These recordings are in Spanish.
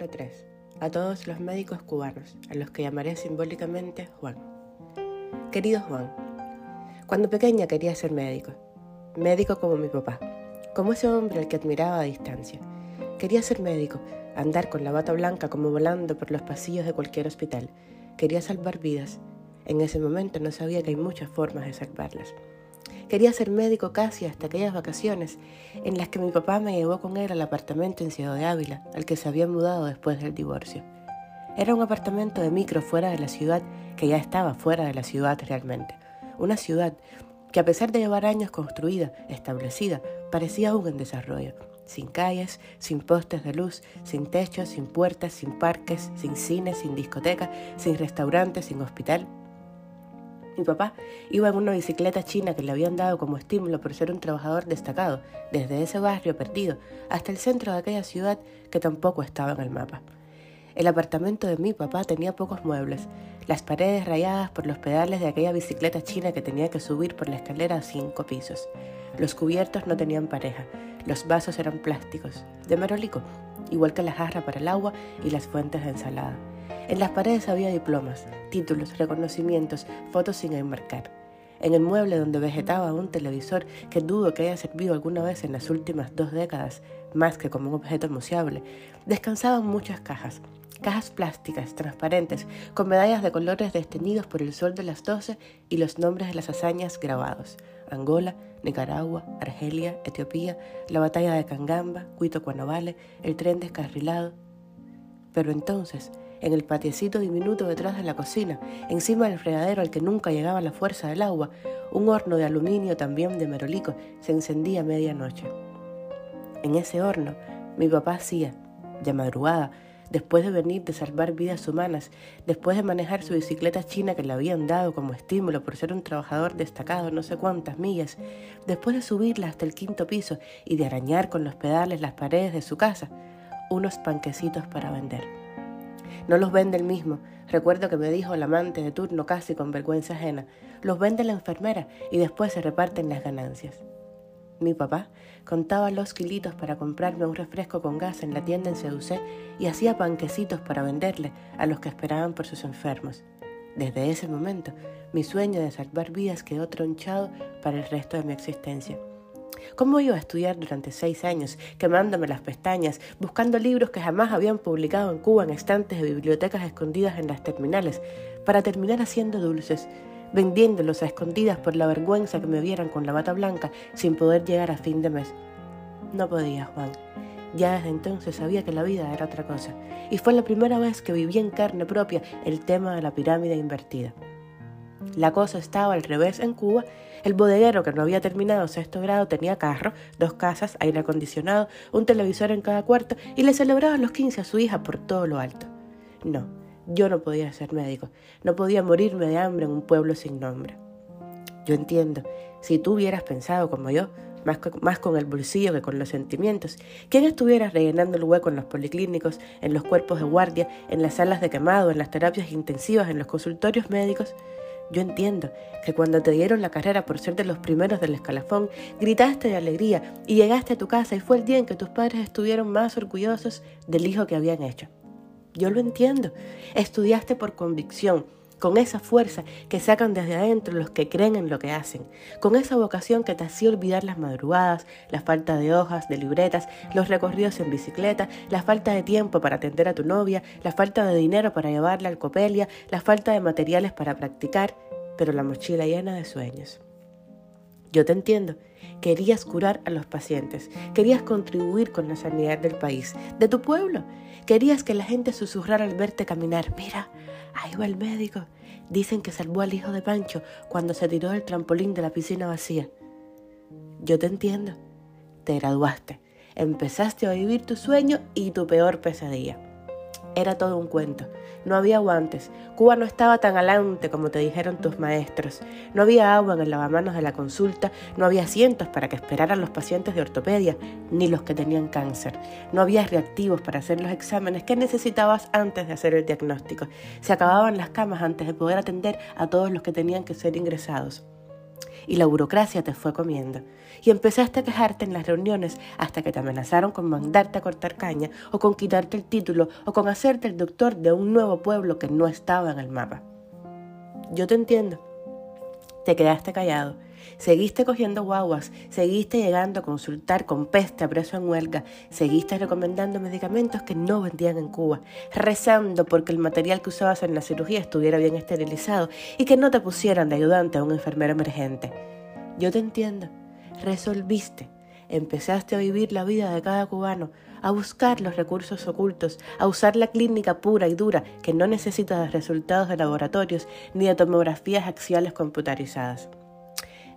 número 3. A todos los médicos cubanos, a los que llamaré simbólicamente Juan. Querido Juan, cuando pequeña quería ser médico. Médico como mi papá, como ese hombre al que admiraba a distancia. Quería ser médico, andar con la bata blanca como volando por los pasillos de cualquier hospital. Quería salvar vidas. En ese momento no sabía que hay muchas formas de salvarlas. Quería ser médico casi hasta aquellas vacaciones en las que mi papá me llevó con él al apartamento en Ciudad de Ávila, al que se había mudado después del divorcio. Era un apartamento de micro fuera de la ciudad que ya estaba fuera de la ciudad realmente. Una ciudad que a pesar de llevar años construida, establecida, parecía aún en desarrollo, sin calles, sin postes de luz, sin techos, sin puertas, sin parques, sin cines, sin discoteca, sin restaurantes, sin hospital, mi papá iba en una bicicleta china que le habían dado como estímulo por ser un trabajador destacado, desde ese barrio perdido hasta el centro de aquella ciudad que tampoco estaba en el mapa. El apartamento de mi papá tenía pocos muebles, las paredes rayadas por los pedales de aquella bicicleta china que tenía que subir por la escalera a cinco pisos. Los cubiertos no tenían pareja, los vasos eran plásticos, de marolico, igual que la jarra para el agua y las fuentes de ensalada. En las paredes había diplomas, títulos, reconocimientos, fotos sin enmarcar. En el mueble donde vegetaba un televisor que dudo que haya servido alguna vez en las últimas dos décadas, más que como un objeto museable, descansaban muchas cajas, cajas plásticas, transparentes, con medallas de colores destenidos por el sol de las doce y los nombres de las hazañas grabados. Angola, Nicaragua, Argelia, Etiopía, la batalla de Cangamba, Cuito Cuanavale, el tren descarrilado. Pero entonces, en el patiecito diminuto detrás de la cocina, encima del fregadero al que nunca llegaba la fuerza del agua, un horno de aluminio también de merolico se encendía a medianoche. En ese horno, mi papá hacía, de madrugada, después de venir de salvar vidas humanas, después de manejar su bicicleta china que le habían dado como estímulo por ser un trabajador destacado no sé cuántas millas, después de subirla hasta el quinto piso y de arañar con los pedales las paredes de su casa, unos panquecitos para vender. No los vende el mismo. Recuerdo que me dijo el amante de turno casi con vergüenza ajena. Los vende la enfermera y después se reparten las ganancias. Mi papá contaba los kilitos para comprarme un refresco con gas en la tienda en Seducé y hacía panquecitos para venderle a los que esperaban por sus enfermos. Desde ese momento, mi sueño de salvar vidas quedó tronchado para el resto de mi existencia. ¿Cómo iba a estudiar durante seis años, quemándome las pestañas, buscando libros que jamás habían publicado en Cuba en estantes de bibliotecas escondidas en las terminales, para terminar haciendo dulces, vendiéndolos a escondidas por la vergüenza que me vieran con la bata blanca sin poder llegar a fin de mes? No podía, Juan. Ya desde entonces sabía que la vida era otra cosa, y fue la primera vez que viví en carne propia el tema de la pirámide invertida. La cosa estaba al revés en Cuba el bodeguero, que no había terminado sexto grado, tenía carro, dos casas, aire acondicionado, un televisor en cada cuarto y le celebraba los 15 a su hija por todo lo alto. No, yo no podía ser médico, no podía morirme de hambre en un pueblo sin nombre. Yo entiendo, si tú hubieras pensado como yo, más, más, con el bolsillo que con los sentimientos. ¿Quién estuviera rellenando el hueco en los policlínicos, en los cuerpos de guardia, en las salas de quemado, en las terapias intensivas, en los consultorios médicos? Yo entiendo que cuando te dieron la carrera por ser de los primeros del escalafón, gritaste de alegría y llegaste a tu casa y fue el día en que tus padres estuvieron más orgullosos del hijo que habían hecho. Yo lo entiendo. Estudiaste por convicción, con esa fuerza que sacan desde adentro los que creen en lo que hacen, con esa vocación que te hacía olvidar las madrugadas, la falta de hojas, de libretas, los recorridos en bicicleta, la falta de tiempo para atender a tu novia, la falta de dinero para llevarla al copelia, la falta de materiales para practicar, pero la mochila llena de sueños. Yo te entiendo. Querías curar a los pacientes, querías contribuir con la sanidad del país, de tu pueblo. Querías que la gente susurrara al verte caminar. Mira, ahí va el médico. Dicen que salvó al hijo de Pancho cuando se tiró del trampolín de la piscina vacía. Yo te entiendo. Te graduaste. Empezaste a vivir tu sueño y tu peor pesadilla. Era todo un cuento. No había guantes. Cuba no estaba tan alante como te dijeron tus maestros. No había agua en el lavamanos de la consulta. No había asientos para que esperaran los pacientes de ortopedia, ni los que tenían cáncer. No había reactivos para hacer los exámenes que necesitabas antes de hacer el diagnóstico. Se acababan las camas antes de poder atender a todos los que tenían que ser ingresados. Y la burocracia te fue comiendo. Y empezaste a quejarte en las reuniones hasta que te amenazaron con mandarte a cortar caña o con quitarte el título o con hacerte el doctor de un nuevo pueblo que no estaba en el mapa. Yo te entiendo. Te quedaste callado Seguiste cogiendo guaguas, seguiste llegando a consultar con peste a preso en huelga, seguiste recomendando medicamentos que no vendían en Cuba, rezando porque el material que usabas en la cirugía estuviera bien esterilizado y que no te pusieran de ayudante a un enfermero emergente. Yo te entiendo, resolviste, empezaste a vivir la vida de cada cubano, a buscar los recursos ocultos, a usar la clínica pura y dura que no necesita de resultados de laboratorios ni de tomografías axiales computarizadas.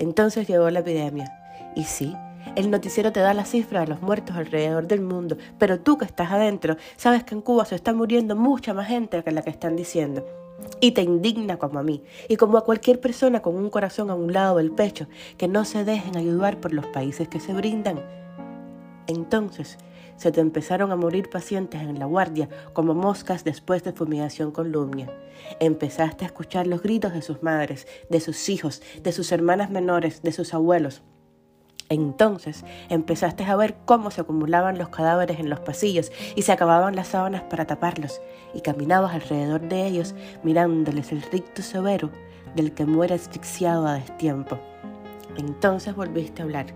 Entonces llegó la epidemia. Y sí, el noticiero te da la cifra de los muertos alrededor del mundo, pero tú que estás adentro sabes que en Cuba se está muriendo mucha más gente que la que están diciendo. Y te indigna como a mí, y como a cualquier persona con un corazón a un lado del pecho, que no se dejen ayudar por los países que se brindan. Entonces, se te empezaron a morir pacientes en la guardia como moscas después de fumigación con lumia. Empezaste a escuchar los gritos de sus madres, de sus hijos, de sus hermanas menores, de sus abuelos. Entonces empezaste a ver cómo se acumulaban los cadáveres en los pasillos y se acababan las sábanas para taparlos, y caminabas alrededor de ellos mirándoles el ricto severo del que muere asfixiado a destiempo. Entonces volviste a hablar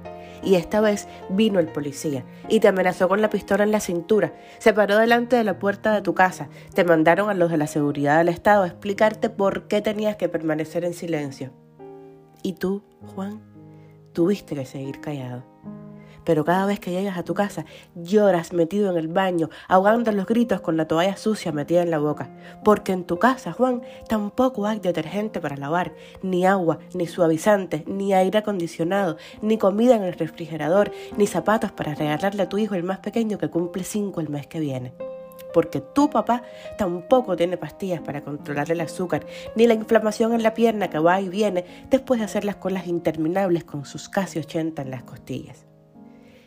y esta vez vino el policía y te amenazó con la pistola en la cintura. Se paró delante de la puerta de tu casa. Te mandaron a los de la seguridad del Estado a explicarte por qué tenías que permanecer en silencio. Y tú, Juan, tuviste que seguir callado pero cada vez que llegas a tu casa lloras metido en el baño, ahogando los gritos con la toalla sucia metida en la boca. Porque en tu casa, Juan, tampoco hay detergente para lavar, ni agua, ni suavizante, ni aire acondicionado, ni comida en el refrigerador, ni zapatos para regalarle a tu hijo el más pequeño que cumple cinco el mes que viene porque tu papá tampoco tiene pastillas para controlar el azúcar, ni la inflamación en la pierna que va y viene después de hacer las colas interminables con sus casi 80 en las costillas.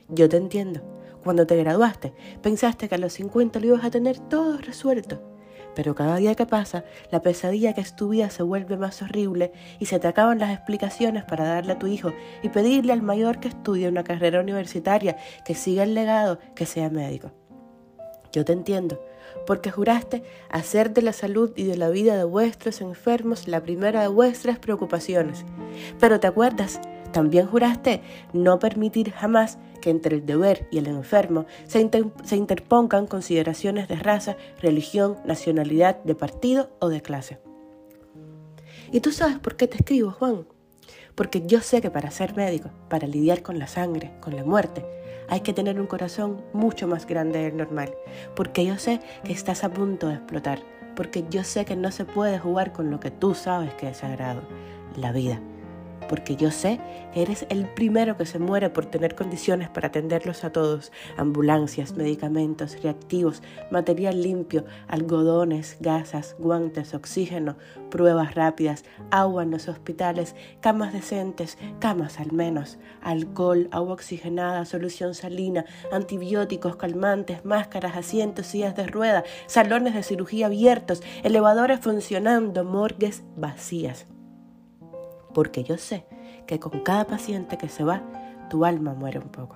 Yo te entiendo. Cuando te graduaste, pensaste que a los 50 lo ibas a tener todo resuelto. Pero cada día que pasa, la pesadilla que es tu vida se vuelve más horrible y se te acaban las explicaciones para darle a tu hijo y pedirle al mayor que estudie una carrera universitaria, que siga el legado, que sea médico. Yo te entiendo, porque juraste hacer de la salud y de la vida de vuestros enfermos la primera de vuestras preocupaciones. Pero te acuerdas, también juraste no permitir jamás que entre el deber y el enfermo se, interpongan consideraciones de raza, religión, nacionalidad, de partido o de clase. ¿Y tú sabes por qué te escribo, Juan? Porque yo sé que para ser médico, para lidiar con la sangre, con la muerte, hay que tener un corazón mucho más grande del normal. Porque yo sé que estás a punto de explotar. Porque yo sé que no se puede jugar con lo que tú sabes que es sagrado, la vida porque yo sé que eres el primero que se muere por tener condiciones para atenderlos a todos. Ambulancias, medicamentos, reactivos, material limpio, algodones, gasas, guantes, oxígeno, pruebas rápidas, agua en los hospitales, camas decentes, camas al menos, alcohol, agua oxigenada, solución salina, antibióticos, calmantes, máscaras, asientos, sillas de rueda, salones de cirugía abiertos, elevadores funcionando, morgues vacías porque yo sé que con cada paciente que se va, tu alma muere un poco.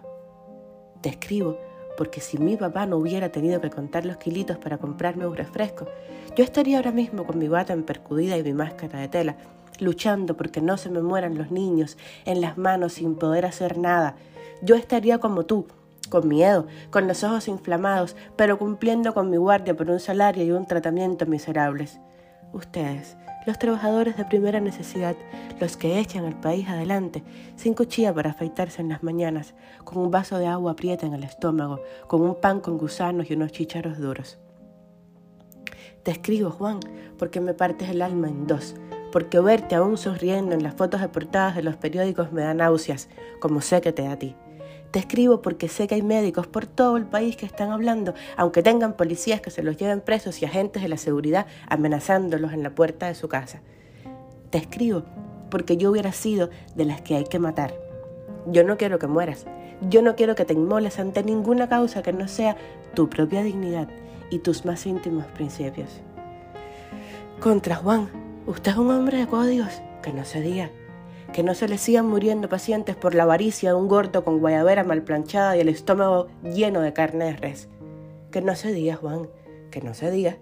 Te escribo porque si mi papá no hubiera tenido que contar los kilitos para comprarme un refresco, yo estaría ahora mismo con mi bata empercudida y mi máscara de tela, luchando porque no se me mueran los niños en las manos sin poder hacer nada. Yo estaría como tú, con miedo, con los ojos inflamados, pero cumpliendo con mi guardia por un salario y un tratamiento miserables. Ustedes, los trabajadores de primera necesidad, los que echan al país adelante, sin cuchilla para afeitarse en las mañanas, con un vaso de agua aprieta en el estómago, con un pan con gusanos y unos chícharos duros. Te escribo, Juan, porque me partes el alma en dos, porque verte aún sonriendo en las fotos de portadas de los periódicos me da náuseas, como sé que te da a ti. Te escribo porque sé que hay médicos por todo el país que están hablando, aunque tengan policías que se los lleven presos y agentes de la seguridad amenazándolos en la puerta de su casa. Te escribo porque yo hubiera sido de las que hay que matar. Yo no quiero que mueras. Yo no quiero que te inmoles ante ninguna causa que no sea tu propia dignidad y tus más íntimos principios. Contra Juan, usted es un hombre de códigos, que no se diga. Que no se le sigan muriendo pacientes por la avaricia de un gordo con guayabera mal planchada y el estómago lleno de carne de res. Que no se diga, Juan, que no se diga.